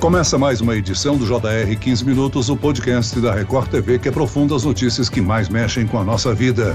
Começa mais uma edição do JR 15 Minutos, o podcast da Record TV que aprofunda as notícias que mais mexem com a nossa vida.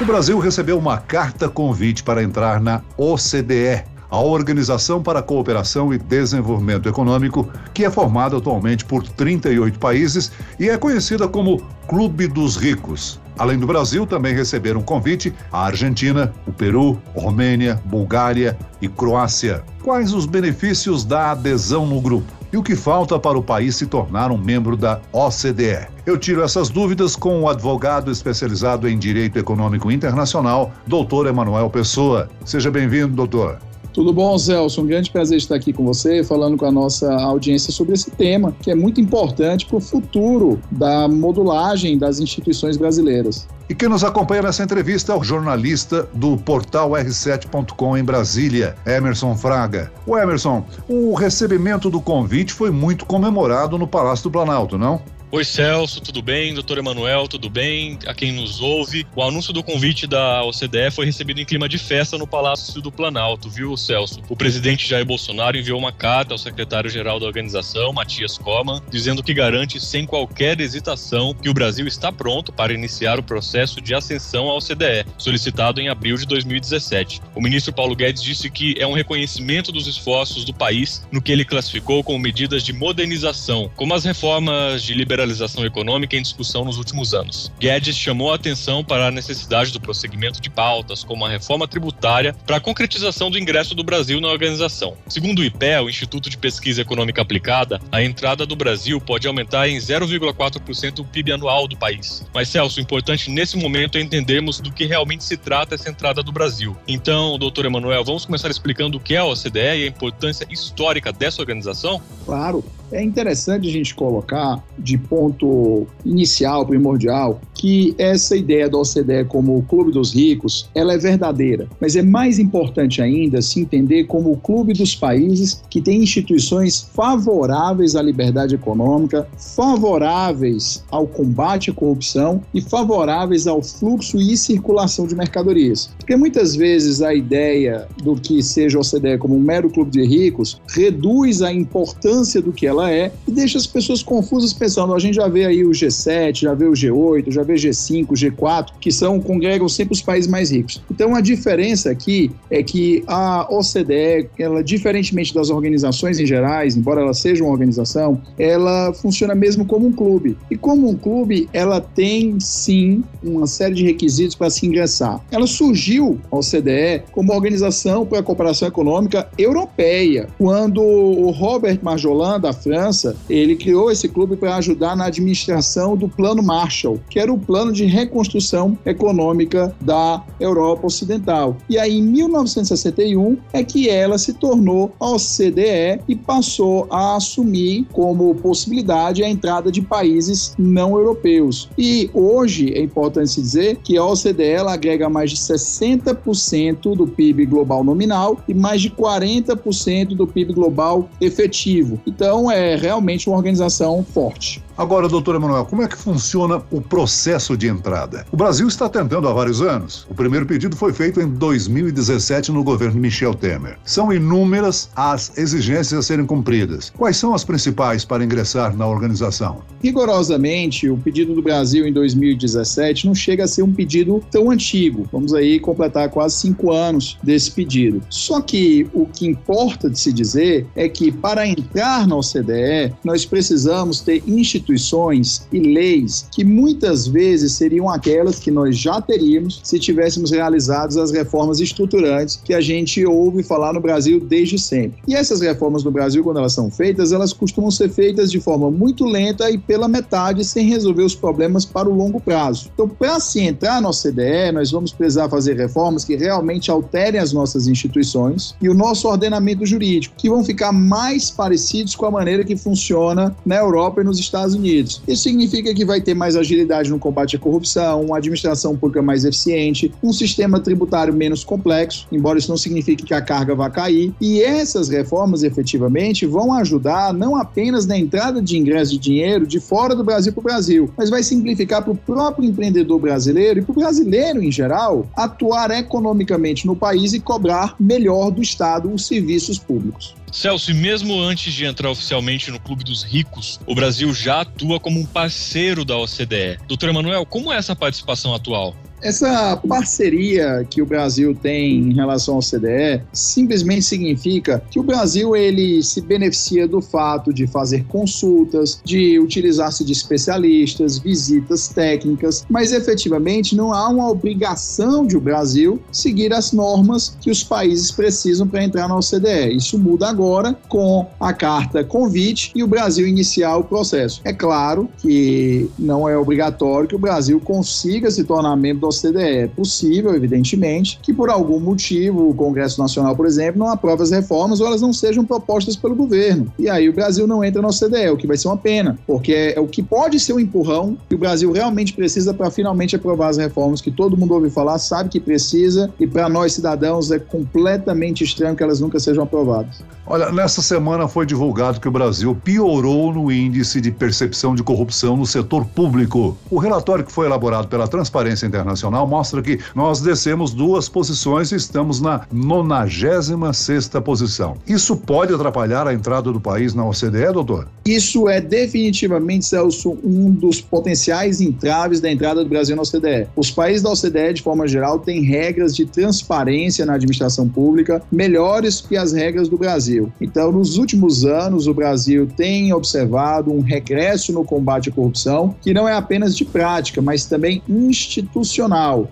O Brasil recebeu uma carta convite para entrar na OCDE, a Organização para a Cooperação e Desenvolvimento Econômico, que é formada atualmente por 38 países e é conhecida como Clube dos Ricos. Além do Brasil, também receberam convite a Argentina, o Peru, Romênia, Bulgária e Croácia. Quais os benefícios da adesão no grupo? E o que falta para o país se tornar um membro da OCDE? Eu tiro essas dúvidas com o advogado especializado em Direito Econômico Internacional, doutor Emanuel Pessoa. Seja bem-vindo, doutor. Tudo bom, Celso? Um grande prazer estar aqui com você, falando com a nossa audiência sobre esse tema, que é muito importante para o futuro da modulagem das instituições brasileiras. E quem nos acompanha nessa entrevista é o jornalista do portal R7.com em Brasília, Emerson Fraga. O Emerson, o recebimento do convite foi muito comemorado no Palácio do Planalto, não? Oi Celso, tudo bem? Doutor Emanuel, tudo bem? A quem nos ouve. O anúncio do convite da OCDE foi recebido em clima de festa no Palácio do Planalto, viu, Celso? O presidente Jair Bolsonaro enviou uma carta ao secretário-geral da organização, Matias Coman, dizendo que garante sem qualquer hesitação que o Brasil está pronto para iniciar o processo de ascensão à OCDE, solicitado em abril de 2017. O ministro Paulo Guedes disse que é um reconhecimento dos esforços do país no que ele classificou como medidas de modernização, como as reformas de liberação liberalização econômica em discussão nos últimos anos. Guedes chamou a atenção para a necessidade do prosseguimento de pautas, como a reforma tributária, para a concretização do ingresso do Brasil na organização. Segundo o IPE, o Instituto de Pesquisa Econômica Aplicada, a entrada do Brasil pode aumentar em 0,4% o PIB anual do país. Mas, Celso, o importante nesse momento é entendermos do que realmente se trata essa entrada do Brasil. Então, doutor Emanuel, vamos começar explicando o que é a OCDE e a importância histórica dessa organização? Claro. É interessante a gente colocar de ponto inicial, primordial, que essa ideia da OCDE como o clube dos ricos, ela é verdadeira, mas é mais importante ainda se entender como o clube dos países que tem instituições favoráveis à liberdade econômica, favoráveis ao combate à corrupção e favoráveis ao fluxo e circulação de mercadorias. Porque muitas vezes a ideia do que seja a OCDE como um mero clube de ricos reduz a importância do que ela é e deixa as pessoas confusas pensando, a gente já vê aí o G7, já vê o G8, já G5, G4, que são congregam sempre os países mais ricos. Então a diferença aqui é que a OCDE, ela diferentemente das organizações em gerais, embora ela seja uma organização, ela funciona mesmo como um clube. E como um clube, ela tem sim uma série de requisitos para se ingressar. Ela surgiu, a OCDE, como organização para a cooperação econômica europeia, quando o Robert Marjolin da França, ele criou esse clube para ajudar na administração do Plano Marshall, que era o plano de reconstrução econômica da Europa Ocidental. E aí, em 1961, é que ela se tornou a OCDE e passou a assumir como possibilidade a entrada de países não europeus. E hoje é importante se dizer que a OCDE agrega mais de 60% do PIB global nominal e mais de 40% do PIB global efetivo. Então, é realmente uma organização forte. Agora, doutor Emanuel, como é que funciona o processo de entrada? O Brasil está tentando há vários anos. O primeiro pedido foi feito em 2017 no governo Michel Temer. São inúmeras as exigências a serem cumpridas. Quais são as principais para ingressar na organização? Rigorosamente, o pedido do Brasil em 2017 não chega a ser um pedido tão antigo. Vamos aí completar quase cinco anos desse pedido. Só que o que importa de se dizer é que para entrar na OCDE, nós precisamos ter instituições instituições e leis que muitas vezes seriam aquelas que nós já teríamos se tivéssemos realizado as reformas estruturantes que a gente ouve falar no Brasil desde sempre. E essas reformas no Brasil, quando elas são feitas, elas costumam ser feitas de forma muito lenta e pela metade sem resolver os problemas para o longo prazo. Então, para se entrar na OCDE, nós vamos precisar fazer reformas que realmente alterem as nossas instituições e o nosso ordenamento jurídico, que vão ficar mais parecidos com a maneira que funciona na Europa e nos Estados Unidos. Isso significa que vai ter mais agilidade no combate à corrupção, uma administração pública mais eficiente, um sistema tributário menos complexo, embora isso não signifique que a carga vá cair. E essas reformas, efetivamente, vão ajudar não apenas na entrada de ingresso de dinheiro de fora do Brasil para o Brasil, mas vai simplificar para o próprio empreendedor brasileiro e para o brasileiro em geral atuar economicamente no país e cobrar melhor do Estado os serviços públicos. Celso, e mesmo antes de entrar oficialmente no Clube dos Ricos, o Brasil já atua como um parceiro da OCDE. Doutor Emanuel, como é essa participação atual? Essa parceria que o Brasil tem em relação ao CDE simplesmente significa que o Brasil ele se beneficia do fato de fazer consultas, de utilizar-se de especialistas, visitas técnicas, mas efetivamente não há uma obrigação de o Brasil seguir as normas que os países precisam para entrar na OCDE. Isso muda agora com a carta convite e o Brasil iniciar o processo. É claro que não é obrigatório que o Brasil consiga se tornar membro OCDE. É possível, evidentemente, que por algum motivo o Congresso Nacional, por exemplo, não aprove as reformas ou elas não sejam propostas pelo governo. E aí o Brasil não entra na OCDE, o que vai ser uma pena, porque é o que pode ser um empurrão que o Brasil realmente precisa para finalmente aprovar as reformas que todo mundo ouve falar, sabe que precisa, e para nós cidadãos é completamente estranho que elas nunca sejam aprovadas. Olha, nessa semana foi divulgado que o Brasil piorou no índice de percepção de corrupção no setor público. O relatório que foi elaborado pela Transparência Internacional Mostra que nós descemos duas posições e estamos na 96 posição. Isso pode atrapalhar a entrada do país na OCDE, doutor? Isso é definitivamente, Celso, um dos potenciais entraves da entrada do Brasil na OCDE. Os países da OCDE, de forma geral, têm regras de transparência na administração pública melhores que as regras do Brasil. Então, nos últimos anos, o Brasil tem observado um regresso no combate à corrupção, que não é apenas de prática, mas também institucional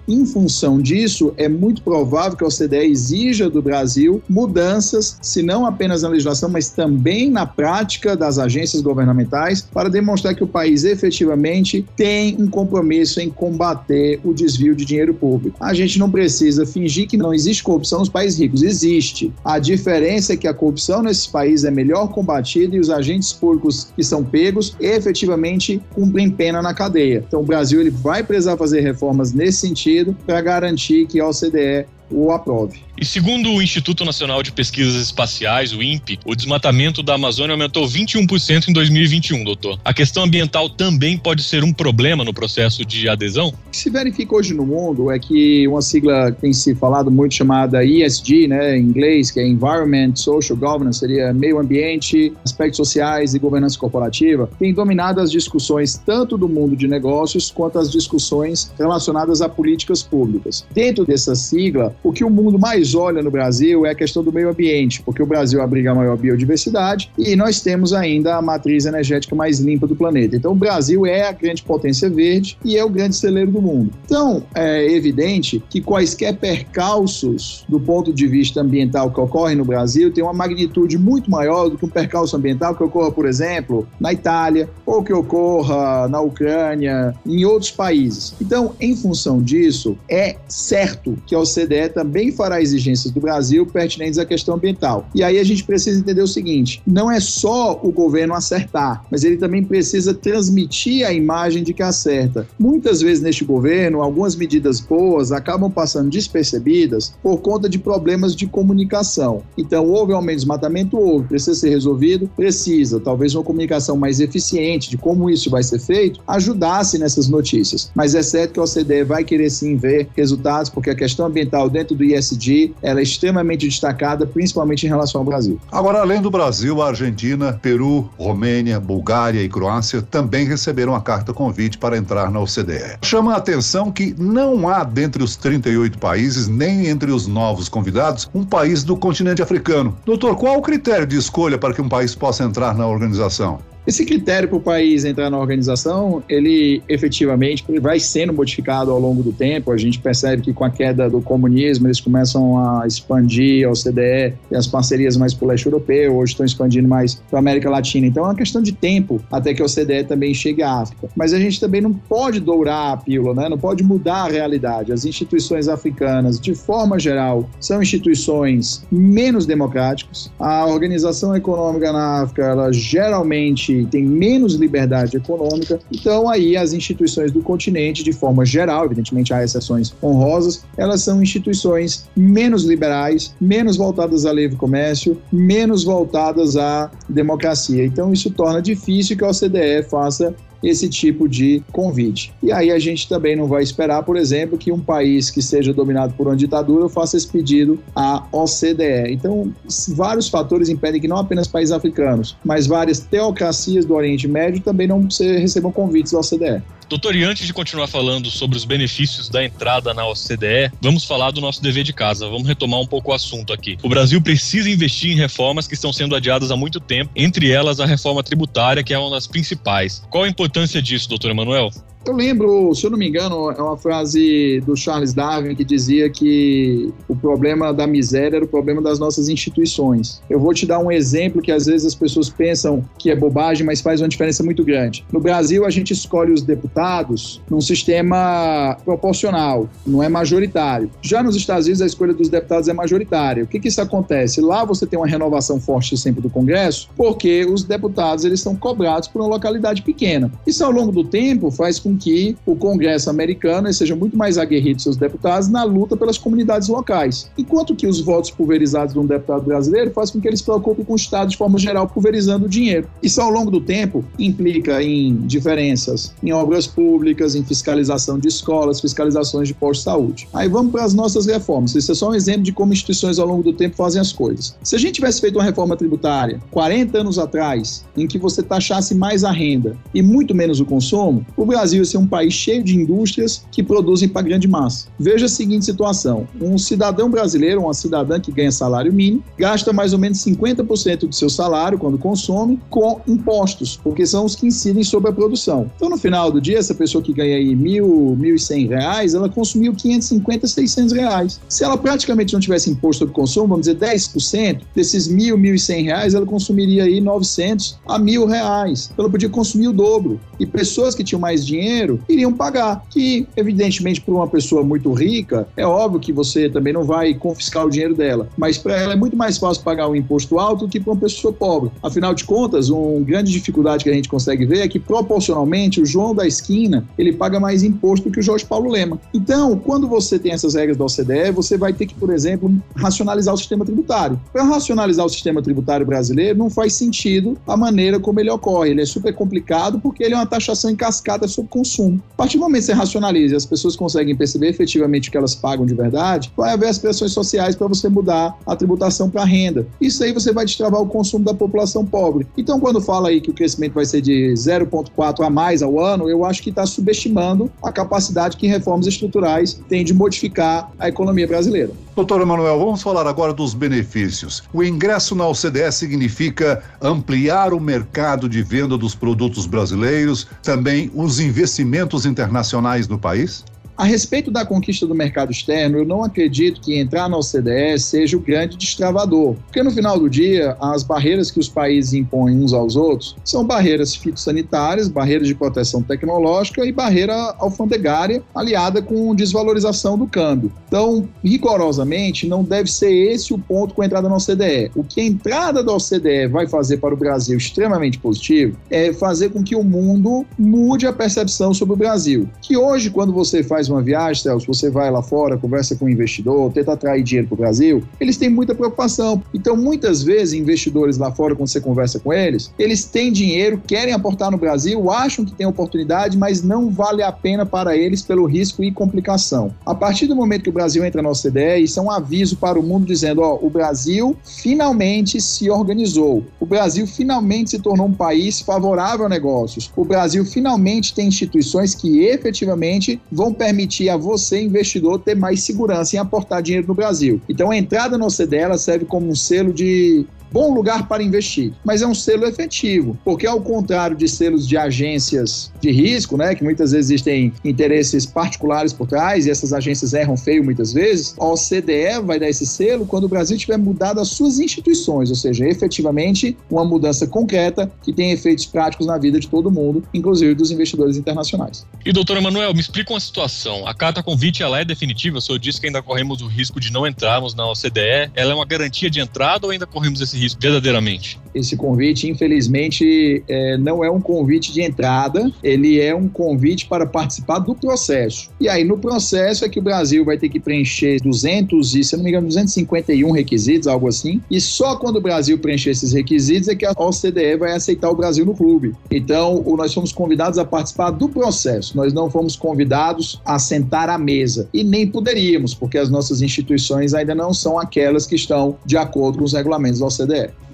em função disso, é muito provável que a OCDE exija do Brasil mudanças, se não apenas na legislação, mas também na prática das agências governamentais, para demonstrar que o país efetivamente tem um compromisso em combater o desvio de dinheiro público. A gente não precisa fingir que não existe corrupção nos países ricos, existe. A diferença é que a corrupção nesses países é melhor combatida e os agentes públicos que são pegos efetivamente cumprem pena na cadeia. Então o Brasil ele vai precisar fazer reformas nesse nesse sentido para garantir que a OCDE o aprove. E segundo o Instituto Nacional de Pesquisas Espaciais, o INPE, o desmatamento da Amazônia aumentou 21% em 2021, doutor. A questão ambiental também pode ser um problema no processo de adesão? O que se verifica hoje no mundo é que uma sigla que tem se falado muito chamada ESG, né, em inglês, que é Environment, Social Governance, seria meio ambiente, aspectos sociais e governança corporativa, tem dominado as discussões tanto do mundo de negócios quanto as discussões relacionadas a políticas públicas. Dentro dessa sigla, o que o mundo mais olha no Brasil é a questão do meio ambiente, porque o Brasil abriga a maior biodiversidade e nós temos ainda a matriz energética mais limpa do planeta. Então, o Brasil é a grande potência verde e é o grande celeiro do mundo. Então, é evidente que quaisquer percalços do ponto de vista ambiental que ocorrem no Brasil têm uma magnitude muito maior do que um percalço ambiental que ocorra, por exemplo, na Itália ou que ocorra na Ucrânia, em outros países. Então, em função disso, é certo que a OCDE também fará exigências do Brasil pertinentes à questão ambiental. E aí a gente precisa entender o seguinte: não é só o governo acertar, mas ele também precisa transmitir a imagem de que acerta. Muitas vezes neste governo, algumas medidas boas acabam passando despercebidas por conta de problemas de comunicação. Então, houve aumento de desmatamento? Houve, precisa ser resolvido? Precisa. Talvez uma comunicação mais eficiente de como isso vai ser feito ajudasse nessas notícias. Mas é certo que a OCDE vai querer sim ver resultados, porque a questão ambiental dentro do ISD, ela é extremamente destacada, principalmente em relação ao Brasil. Agora, além do Brasil, a Argentina, Peru, Romênia, Bulgária e Croácia também receberam a carta convite para entrar na OCDE. Chama a atenção que não há dentre os 38 países, nem entre os novos convidados, um país do continente africano. Doutor, qual o critério de escolha para que um país possa entrar na organização? Esse critério para o país entrar na organização, ele efetivamente vai sendo modificado ao longo do tempo. A gente percebe que com a queda do comunismo, eles começam a expandir a OCDE e as parcerias mais para o leste europeu, hoje estão expandindo mais para a América Latina. Então é uma questão de tempo até que a OCDE também chegue à África. Mas a gente também não pode dourar a pílula, né? não pode mudar a realidade. As instituições africanas, de forma geral, são instituições menos democráticas. A organização econômica na África, ela geralmente tem menos liberdade econômica. Então, aí as instituições do continente, de forma geral, evidentemente há exceções honrosas, elas são instituições menos liberais, menos voltadas a livre comércio, menos voltadas à democracia. Então, isso torna difícil que a OCDE faça esse tipo de convite. E aí a gente também não vai esperar, por exemplo, que um país que seja dominado por uma ditadura faça esse pedido à OCDE. Então, vários fatores impedem que não apenas países africanos, mas várias teocracias do Oriente Médio também não recebam convites à OCDE. Doutor, e antes de continuar falando sobre os benefícios da entrada na OCDE, vamos falar do nosso dever de casa. Vamos retomar um pouco o assunto aqui. O Brasil precisa investir em reformas que estão sendo adiadas há muito tempo, entre elas a reforma tributária, que é uma das principais. Qual a importância disso, doutor Emanuel? Eu lembro, se eu não me engano, é uma frase do Charles Darwin que dizia que o problema da miséria era o problema das nossas instituições. Eu vou te dar um exemplo que às vezes as pessoas pensam que é bobagem, mas faz uma diferença muito grande. No Brasil, a gente escolhe os deputados num sistema proporcional, não é majoritário. Já nos Estados Unidos, a escolha dos deputados é majoritária. O que, que isso acontece? Lá você tem uma renovação forte sempre do Congresso, porque os deputados eles são cobrados por uma localidade pequena. Isso, ao longo do tempo, faz com que o Congresso americano seja muito mais aguerrido seus deputados na luta pelas comunidades locais. Enquanto que os votos pulverizados de um deputado brasileiro faz com que ele se preocupe com o Estado de forma geral, pulverizando o dinheiro. Isso, ao longo do tempo, implica em diferenças em obras públicas, em fiscalização de escolas, fiscalizações de postos de saúde. Aí vamos para as nossas reformas. Isso é só um exemplo de como instituições ao longo do tempo fazem as coisas. Se a gente tivesse feito uma reforma tributária 40 anos atrás, em que você taxasse mais a renda e muito menos o consumo, o Brasil ser um país cheio de indústrias que produzem para grande massa. Veja a seguinte situação: um cidadão brasileiro, uma cidadã que ganha salário mínimo, gasta mais ou menos 50% do seu salário quando consome com impostos, porque são os que incidem sobre a produção. Então, no final do dia, essa pessoa que ganha aí mil, mil e cem reais, ela consumiu 550, 600 reais. Se ela praticamente não tivesse imposto sobre consumo, vamos dizer 10% desses mil, mil e cem reais, ela consumiria aí 900 a mil reais. Então, ela podia consumir o dobro. E pessoas que tinham mais dinheiro dinheiro, iriam pagar. Que, evidentemente, para uma pessoa muito rica, é óbvio que você também não vai confiscar o dinheiro dela. Mas para ela é muito mais fácil pagar um imposto alto do que para uma pessoa pobre. Afinal de contas, uma grande dificuldade que a gente consegue ver é que, proporcionalmente, o João da esquina ele paga mais imposto que o Jorge Paulo Lema. Então, quando você tem essas regras da OCDE, você vai ter que, por exemplo, racionalizar o sistema tributário. Para racionalizar o sistema tributário brasileiro, não faz sentido a maneira como ele ocorre. Ele é super complicado porque ele é uma taxação em cascata sobre consumo. A partir do momento que você racionaliza e as pessoas conseguem perceber efetivamente o que elas pagam de verdade, vai haver as pressões sociais para você mudar a tributação para a renda. Isso aí você vai destravar o consumo da população pobre. Então, quando fala aí que o crescimento vai ser de 0,4 a mais ao ano, eu acho que está subestimando a capacidade que reformas estruturais têm de modificar a economia brasileira. Doutor Emanuel, vamos falar agora dos benefícios. O ingresso na OCDE significa ampliar o mercado de venda dos produtos brasileiros, também os investimentos internacionais no país? A respeito da conquista do mercado externo, eu não acredito que entrar na OCDE seja o grande destravador, porque no final do dia, as barreiras que os países impõem uns aos outros são barreiras fitossanitárias, barreiras de proteção tecnológica e barreira alfandegária aliada com desvalorização do câmbio. Então, rigorosamente, não deve ser esse o ponto com a entrada na OCDE. O que a entrada da OCDE vai fazer para o Brasil extremamente positivo é fazer com que o mundo mude a percepção sobre o Brasil. Que hoje, quando você faz faz uma viagem, Celso, você vai lá fora, conversa com um investidor, tenta atrair dinheiro para o Brasil, eles têm muita preocupação. Então, muitas vezes, investidores lá fora, quando você conversa com eles, eles têm dinheiro, querem aportar no Brasil, acham que tem oportunidade, mas não vale a pena para eles pelo risco e complicação. A partir do momento que o Brasil entra na OCDE, isso é um aviso para o mundo dizendo: ó, o Brasil finalmente se organizou. O Brasil finalmente se tornou um país favorável a negócios. O Brasil finalmente tem instituições que efetivamente vão permitir permitir a você, investidor, ter mais segurança em aportar dinheiro no Brasil. Então, a entrada no OCDE serve como um selo de bom lugar para investir, mas é um selo efetivo, porque ao contrário de selos de agências de risco, né, que muitas vezes existem interesses particulares por trás e essas agências erram feio muitas vezes, a OCDE vai dar esse selo quando o Brasil tiver mudado as suas instituições, ou seja, efetivamente uma mudança concreta que tem efeitos práticos na vida de todo mundo, inclusive dos investidores internacionais. E doutora Manuel, me explica uma situação. A carta convite ela é definitiva? O senhor disse que ainda corremos o risco de não entrarmos na OCDE. Ela é uma garantia de entrada ou ainda corremos esse risco verdadeiramente? Esse convite, infelizmente, é, não é um convite de entrada, ele é um convite para participar do processo. E aí, no processo, é que o Brasil vai ter que preencher 200 e, se não me engano, 251 requisitos, algo assim. E só quando o Brasil preencher esses requisitos é que a OCDE vai aceitar o Brasil no clube. Então, nós fomos convidados a participar do processo, nós não fomos convidados a sentar à mesa. E nem poderíamos, porque as nossas instituições ainda não são aquelas que estão de acordo com os regulamentos da OCDE.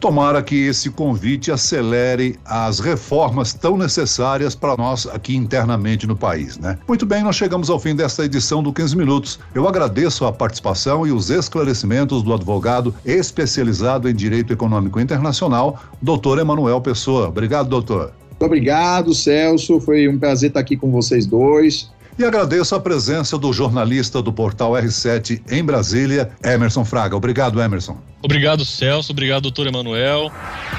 Tomara que esse convite acelere as reformas tão necessárias para nós aqui internamente no país, né? Muito bem, nós chegamos ao fim desta edição do 15 Minutos. Eu agradeço a participação e os esclarecimentos do advogado especializado em Direito Econômico Internacional, doutor Emanuel Pessoa. Obrigado, doutor. Muito obrigado, Celso. Foi um prazer estar aqui com vocês dois. E agradeço a presença do jornalista do portal R7 em Brasília, Emerson Fraga. Obrigado, Emerson. Obrigado, Celso. Obrigado, doutor Emanuel.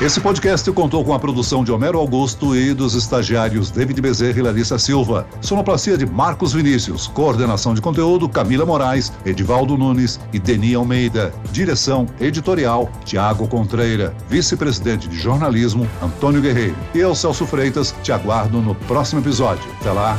Esse podcast contou com a produção de Homero Augusto e dos estagiários David Bezerra e Larissa Silva. Sonoplastia de Marcos Vinícius. Coordenação de conteúdo Camila Moraes, Edivaldo Nunes e Deni Almeida. Direção editorial Tiago Contreira. Vice-presidente de jornalismo Antônio Guerreiro. E eu, Celso Freitas, te aguardo no próximo episódio. Até lá.